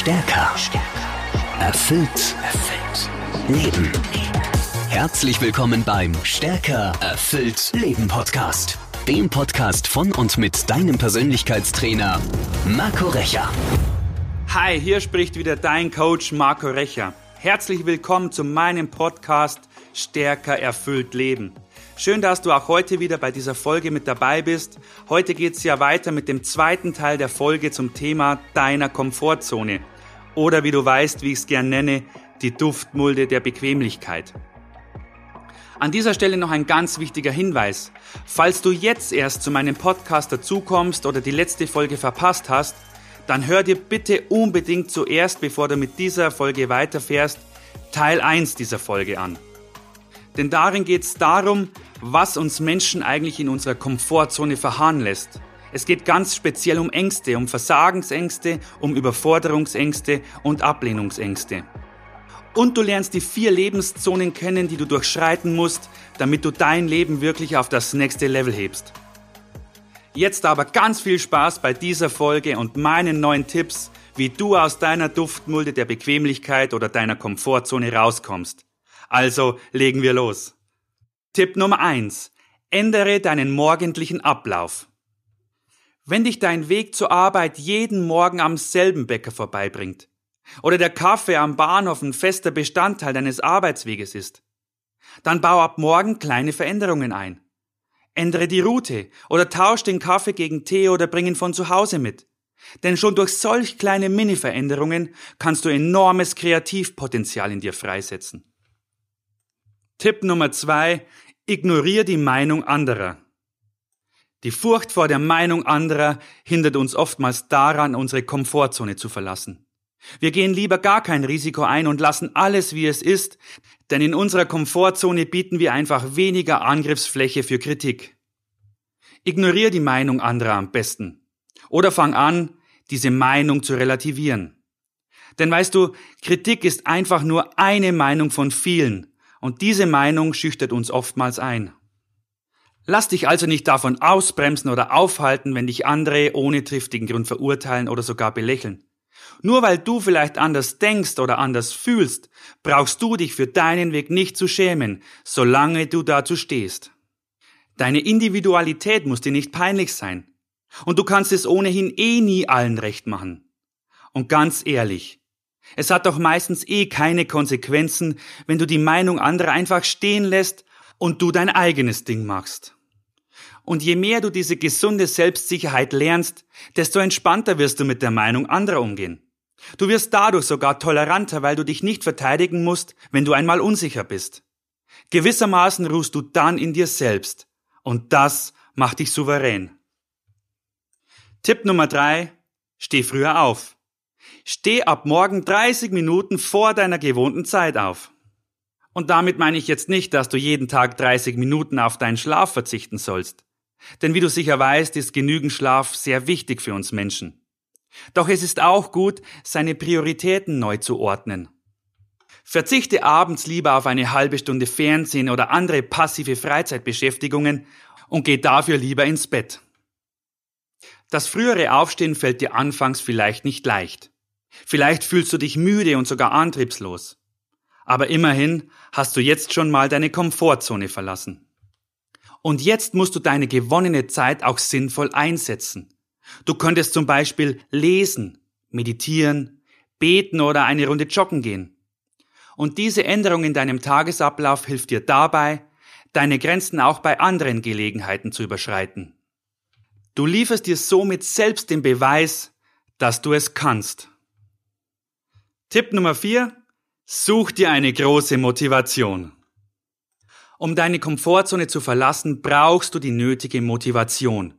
Stärker. Erfüllt. Erfüllt. Leben. Herzlich willkommen beim Stärker. Erfüllt. Leben Podcast. Dem Podcast von und mit deinem Persönlichkeitstrainer Marco Recher. Hi, hier spricht wieder dein Coach Marco Recher. Herzlich willkommen zu meinem Podcast Stärker erfüllt Leben. Schön, dass du auch heute wieder bei dieser Folge mit dabei bist. Heute geht es ja weiter mit dem zweiten Teil der Folge zum Thema deiner Komfortzone. Oder wie du weißt, wie ich es gern nenne, die Duftmulde der Bequemlichkeit. An dieser Stelle noch ein ganz wichtiger Hinweis. Falls du jetzt erst zu meinem Podcast dazukommst oder die letzte Folge verpasst hast, dann hör dir bitte unbedingt zuerst, bevor du mit dieser Folge weiterfährst, Teil 1 dieser Folge an. Denn darin geht es darum, was uns Menschen eigentlich in unserer Komfortzone verharren lässt. Es geht ganz speziell um Ängste, um Versagensängste, um Überforderungsängste und Ablehnungsängste. Und du lernst die vier Lebenszonen kennen, die du durchschreiten musst, damit du dein Leben wirklich auf das nächste Level hebst. Jetzt aber ganz viel Spaß bei dieser Folge und meinen neuen Tipps, wie du aus deiner Duftmulde der Bequemlichkeit oder deiner Komfortzone rauskommst. Also legen wir los. Tipp Nummer eins: Ändere deinen morgendlichen Ablauf. Wenn dich dein Weg zur Arbeit jeden Morgen am selben Bäcker vorbeibringt oder der Kaffee am Bahnhof ein fester Bestandteil deines Arbeitsweges ist, dann bau ab morgen kleine Veränderungen ein. Ändere die Route oder tausch den Kaffee gegen Tee oder bring ihn von zu Hause mit. Denn schon durch solch kleine Mini-Veränderungen kannst du enormes Kreativpotenzial in dir freisetzen. Tipp Nummer zwei, ignoriere die Meinung anderer. Die Furcht vor der Meinung anderer hindert uns oftmals daran, unsere Komfortzone zu verlassen. Wir gehen lieber gar kein Risiko ein und lassen alles wie es ist, denn in unserer Komfortzone bieten wir einfach weniger Angriffsfläche für Kritik. Ignoriere die Meinung anderer am besten. Oder fang an, diese Meinung zu relativieren. Denn weißt du, Kritik ist einfach nur eine Meinung von vielen und diese Meinung schüchtert uns oftmals ein. Lass dich also nicht davon ausbremsen oder aufhalten, wenn dich andere ohne triftigen Grund verurteilen oder sogar belächeln. Nur weil du vielleicht anders denkst oder anders fühlst, brauchst du dich für deinen Weg nicht zu schämen, solange du dazu stehst. Deine Individualität muss dir nicht peinlich sein. Und du kannst es ohnehin eh nie allen recht machen. Und ganz ehrlich, es hat doch meistens eh keine Konsequenzen, wenn du die Meinung anderer einfach stehen lässt und du dein eigenes Ding machst. Und je mehr du diese gesunde Selbstsicherheit lernst, desto entspannter wirst du mit der Meinung anderer umgehen. Du wirst dadurch sogar toleranter, weil du dich nicht verteidigen musst, wenn du einmal unsicher bist. Gewissermaßen ruhst du dann in dir selbst. Und das macht dich souverän. Tipp Nummer drei: Steh früher auf. Steh ab morgen 30 Minuten vor deiner gewohnten Zeit auf. Und damit meine ich jetzt nicht, dass du jeden Tag 30 Minuten auf deinen Schlaf verzichten sollst. Denn wie du sicher weißt, ist genügend Schlaf sehr wichtig für uns Menschen. Doch es ist auch gut, seine Prioritäten neu zu ordnen. Verzichte abends lieber auf eine halbe Stunde Fernsehen oder andere passive Freizeitbeschäftigungen und geh dafür lieber ins Bett. Das frühere Aufstehen fällt dir anfangs vielleicht nicht leicht. Vielleicht fühlst du dich müde und sogar antriebslos. Aber immerhin hast du jetzt schon mal deine Komfortzone verlassen. Und jetzt musst du deine gewonnene Zeit auch sinnvoll einsetzen. Du könntest zum Beispiel lesen, meditieren, beten oder eine Runde joggen gehen. Und diese Änderung in deinem Tagesablauf hilft dir dabei, deine Grenzen auch bei anderen Gelegenheiten zu überschreiten. Du lieferst dir somit selbst den Beweis, dass du es kannst. Tipp Nummer 4. Such dir eine große Motivation. Um deine Komfortzone zu verlassen, brauchst du die nötige Motivation.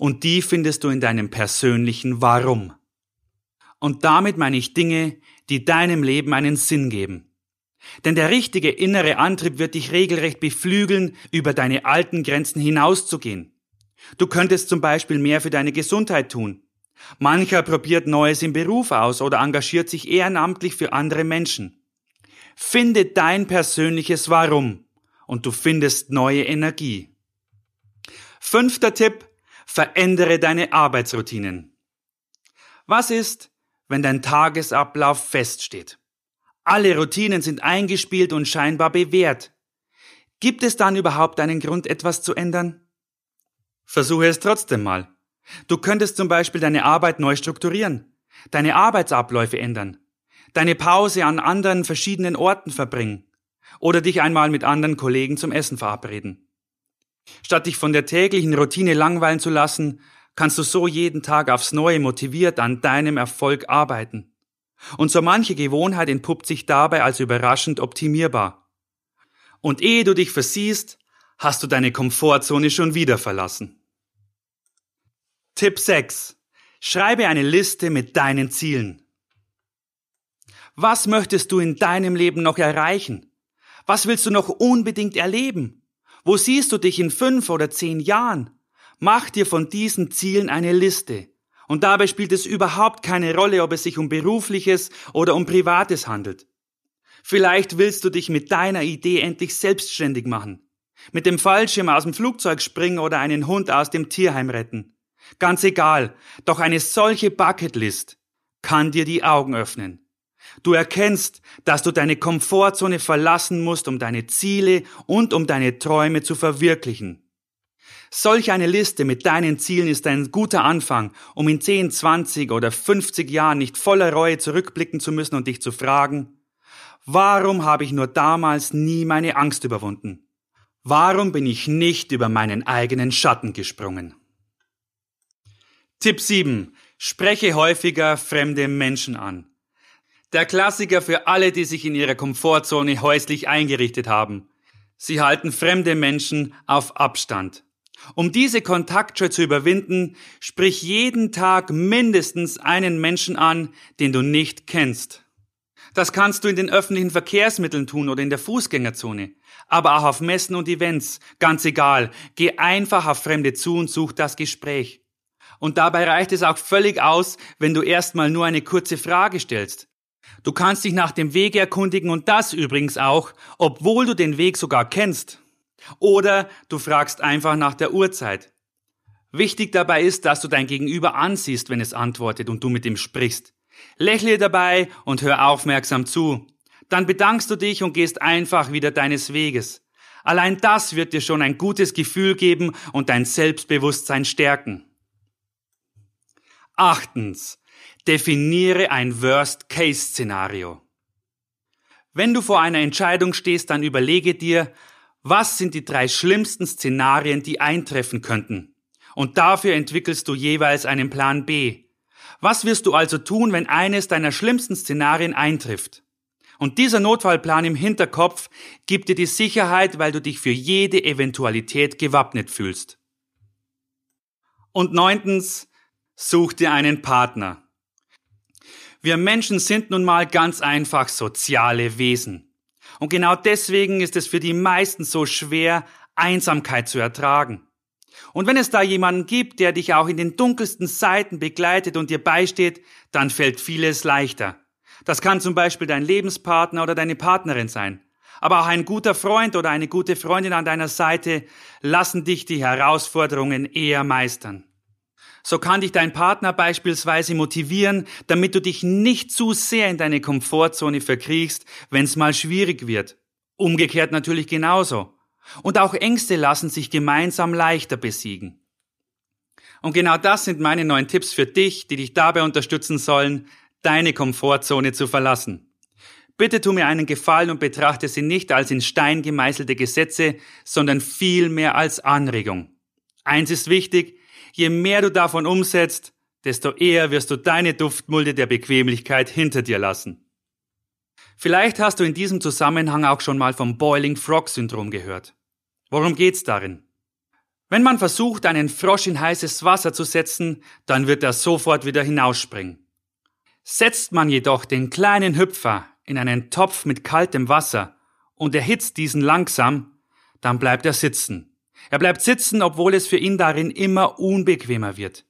Und die findest du in deinem persönlichen Warum. Und damit meine ich Dinge, die deinem Leben einen Sinn geben. Denn der richtige innere Antrieb wird dich regelrecht beflügeln, über deine alten Grenzen hinauszugehen. Du könntest zum Beispiel mehr für deine Gesundheit tun, Mancher probiert Neues im Beruf aus oder engagiert sich ehrenamtlich für andere Menschen. Finde dein persönliches Warum und du findest neue Energie. Fünfter Tipp, verändere deine Arbeitsroutinen. Was ist, wenn dein Tagesablauf feststeht. Alle Routinen sind eingespielt und scheinbar bewährt. Gibt es dann überhaupt einen Grund, etwas zu ändern? Versuche es trotzdem mal. Du könntest zum Beispiel deine Arbeit neu strukturieren, deine Arbeitsabläufe ändern, deine Pause an anderen verschiedenen Orten verbringen oder dich einmal mit anderen Kollegen zum Essen verabreden. Statt dich von der täglichen Routine langweilen zu lassen, kannst du so jeden Tag aufs Neue motiviert an deinem Erfolg arbeiten. Und so manche Gewohnheit entpuppt sich dabei als überraschend optimierbar. Und ehe du dich versiehst, hast du deine Komfortzone schon wieder verlassen. Tipp 6. Schreibe eine Liste mit deinen Zielen. Was möchtest du in deinem Leben noch erreichen? Was willst du noch unbedingt erleben? Wo siehst du dich in fünf oder zehn Jahren? Mach dir von diesen Zielen eine Liste. Und dabei spielt es überhaupt keine Rolle, ob es sich um berufliches oder um privates handelt. Vielleicht willst du dich mit deiner Idee endlich selbstständig machen. Mit dem Fallschirm aus dem Flugzeug springen oder einen Hund aus dem Tierheim retten. Ganz egal, doch eine solche Bucketlist kann dir die Augen öffnen. Du erkennst, dass du deine Komfortzone verlassen musst, um deine Ziele und um deine Träume zu verwirklichen. Solch eine Liste mit deinen Zielen ist ein guter Anfang, um in 10, 20 oder 50 Jahren nicht voller Reue zurückblicken zu müssen und dich zu fragen, warum habe ich nur damals nie meine Angst überwunden? Warum bin ich nicht über meinen eigenen Schatten gesprungen? Tipp 7. Spreche häufiger fremde Menschen an. Der Klassiker für alle, die sich in ihrer Komfortzone häuslich eingerichtet haben. Sie halten fremde Menschen auf Abstand. Um diese Kontaktscheu zu überwinden, sprich jeden Tag mindestens einen Menschen an, den du nicht kennst. Das kannst du in den öffentlichen Verkehrsmitteln tun oder in der Fußgängerzone, aber auch auf Messen und Events, ganz egal. Geh einfach auf Fremde zu und such das Gespräch. Und dabei reicht es auch völlig aus, wenn du erstmal nur eine kurze Frage stellst. Du kannst dich nach dem Weg erkundigen und das übrigens auch, obwohl du den Weg sogar kennst. Oder du fragst einfach nach der Uhrzeit. Wichtig dabei ist, dass du dein Gegenüber ansiehst, wenn es antwortet und du mit ihm sprichst. Lächle dabei und hör aufmerksam zu. Dann bedankst du dich und gehst einfach wieder deines Weges. Allein das wird dir schon ein gutes Gefühl geben und dein Selbstbewusstsein stärken. Achtens. Definiere ein Worst-Case-Szenario. Wenn du vor einer Entscheidung stehst, dann überlege dir, was sind die drei schlimmsten Szenarien, die eintreffen könnten? Und dafür entwickelst du jeweils einen Plan B. Was wirst du also tun, wenn eines deiner schlimmsten Szenarien eintrifft? Und dieser Notfallplan im Hinterkopf gibt dir die Sicherheit, weil du dich für jede Eventualität gewappnet fühlst. Und neuntens, such dir einen Partner. Wir Menschen sind nun mal ganz einfach soziale Wesen. Und genau deswegen ist es für die meisten so schwer, Einsamkeit zu ertragen. Und wenn es da jemanden gibt, der dich auch in den dunkelsten Zeiten begleitet und dir beisteht, dann fällt vieles leichter. Das kann zum Beispiel dein Lebenspartner oder deine Partnerin sein. Aber auch ein guter Freund oder eine gute Freundin an deiner Seite lassen dich die Herausforderungen eher meistern. So kann dich dein Partner beispielsweise motivieren, damit du dich nicht zu sehr in deine Komfortzone verkriechst, wenn es mal schwierig wird. Umgekehrt natürlich genauso. Und auch Ängste lassen sich gemeinsam leichter besiegen. Und genau das sind meine neuen Tipps für dich, die dich dabei unterstützen sollen, deine Komfortzone zu verlassen. Bitte tu mir einen Gefallen und betrachte sie nicht als in Stein gemeißelte Gesetze, sondern vielmehr als Anregung. Eins ist wichtig, Je mehr du davon umsetzt, desto eher wirst du deine Duftmulde der Bequemlichkeit hinter dir lassen. Vielleicht hast du in diesem Zusammenhang auch schon mal vom Boiling Frog Syndrom gehört. Worum geht's darin? Wenn man versucht, einen Frosch in heißes Wasser zu setzen, dann wird er sofort wieder hinausspringen. Setzt man jedoch den kleinen Hüpfer in einen Topf mit kaltem Wasser und erhitzt diesen langsam, dann bleibt er sitzen. Er bleibt sitzen, obwohl es für ihn darin immer unbequemer wird.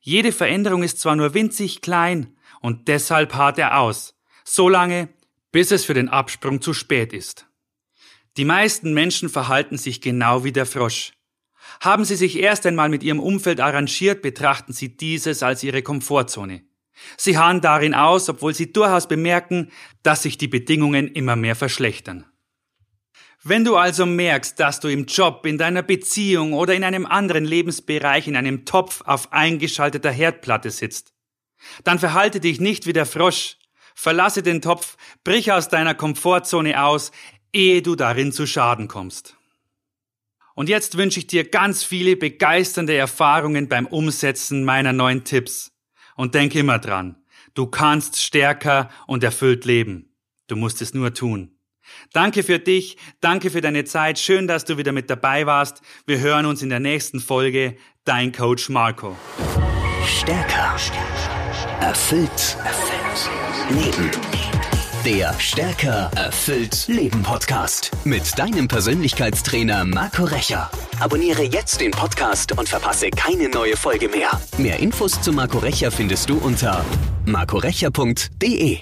Jede Veränderung ist zwar nur winzig klein, und deshalb harrt er aus, so lange, bis es für den Absprung zu spät ist. Die meisten Menschen verhalten sich genau wie der Frosch. Haben sie sich erst einmal mit ihrem Umfeld arrangiert, betrachten sie dieses als ihre Komfortzone. Sie harren darin aus, obwohl sie durchaus bemerken, dass sich die Bedingungen immer mehr verschlechtern. Wenn du also merkst, dass du im Job, in deiner Beziehung oder in einem anderen Lebensbereich in einem Topf auf eingeschalteter Herdplatte sitzt, dann verhalte dich nicht wie der Frosch, verlasse den Topf, brich aus deiner Komfortzone aus, ehe du darin zu Schaden kommst. Und jetzt wünsche ich dir ganz viele begeisternde Erfahrungen beim Umsetzen meiner neuen Tipps. Und denk immer dran, du kannst stärker und erfüllt leben. Du musst es nur tun. Danke für dich, danke für deine Zeit, schön, dass du wieder mit dabei warst. Wir hören uns in der nächsten Folge. Dein Coach Marco. Stärker. Erfüllt. Erfüllt. Leben. Der Stärker erfüllt Leben Podcast mit deinem Persönlichkeitstrainer Marco Recher. Abonniere jetzt den Podcast und verpasse keine neue Folge mehr. Mehr Infos zu Marco Recher findest du unter marcorecher.de.